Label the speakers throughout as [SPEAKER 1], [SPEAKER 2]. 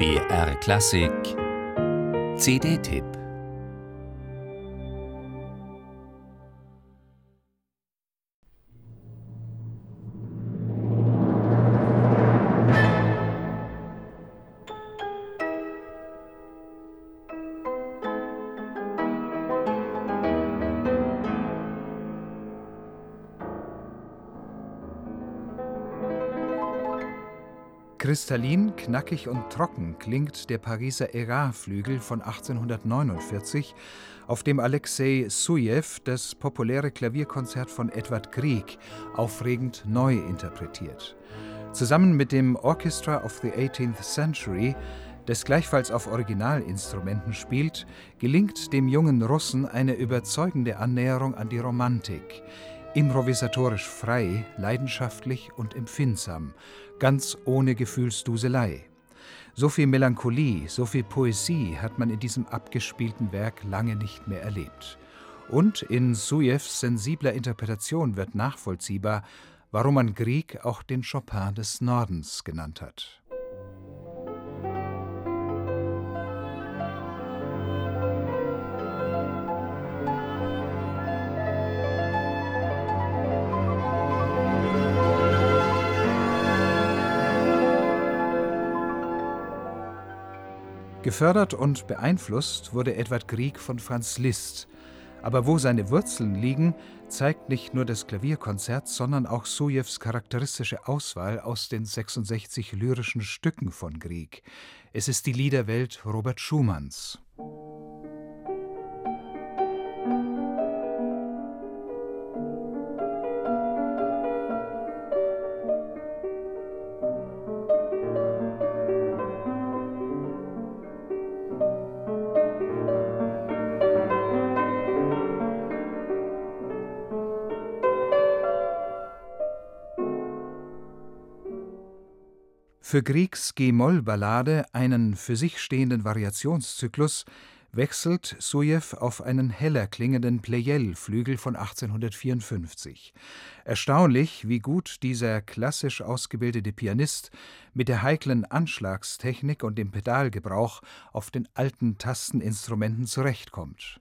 [SPEAKER 1] BR Klassik. CD-Tipp
[SPEAKER 2] Kristallin, knackig und trocken klingt der Pariser Erard-Flügel von 1849, auf dem Alexei Sujew das populäre Klavierkonzert von Edward Grieg aufregend neu interpretiert. Zusammen mit dem Orchestra of the 18th Century, das gleichfalls auf Originalinstrumenten spielt, gelingt dem jungen Russen eine überzeugende Annäherung an die Romantik, improvisatorisch frei, leidenschaftlich und empfindsam, ganz ohne Gefühlsduselei. So viel Melancholie, so viel Poesie hat man in diesem abgespielten Werk lange nicht mehr erlebt. Und in Sujews sensibler Interpretation wird nachvollziehbar, warum man Grieg auch den Chopin des Nordens genannt hat. Gefördert und beeinflusst wurde Edward Grieg von Franz Liszt. Aber wo seine Wurzeln liegen, zeigt nicht nur das Klavierkonzert, sondern auch Sujews charakteristische Auswahl aus den 66 lyrischen Stücken von Grieg. Es ist die Liederwelt Robert Schumanns. Für Griegs G-Moll-Ballade, einen für sich stehenden Variationszyklus, wechselt Sujew auf einen heller klingenden Pleyel-Flügel von 1854. Erstaunlich, wie gut dieser klassisch ausgebildete Pianist mit der heiklen Anschlagstechnik und dem Pedalgebrauch auf den alten Tasteninstrumenten zurechtkommt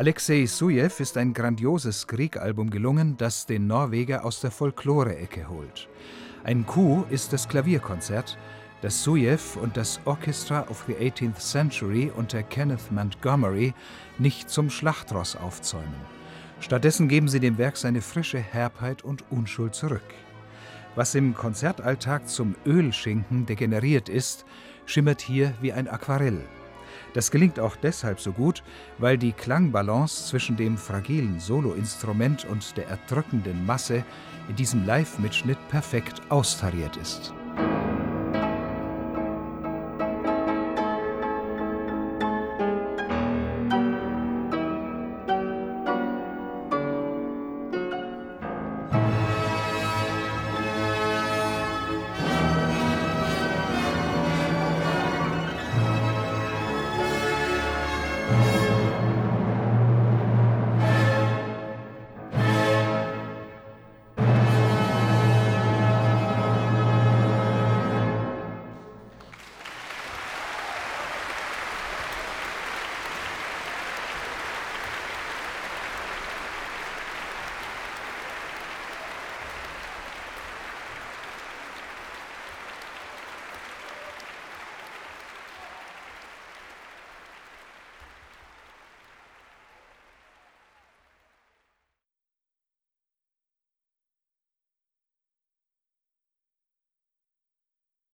[SPEAKER 2] Alexei Sujew ist ein grandioses Krieg-Album gelungen, das den Norweger aus der Folklore-Ecke holt. Ein Coup ist das Klavierkonzert, das Sujew und das Orchestra of the 18th Century unter Kenneth Montgomery nicht zum Schlachtross aufzäumen. Stattdessen geben sie dem Werk seine frische Herbheit und Unschuld zurück. Was im Konzertalltag zum Ölschinken degeneriert ist, schimmert hier wie ein Aquarell. Das gelingt auch deshalb so gut, weil die Klangbalance zwischen dem fragilen Soloinstrument und der erdrückenden Masse in diesem Live-Mitschnitt perfekt austariert ist.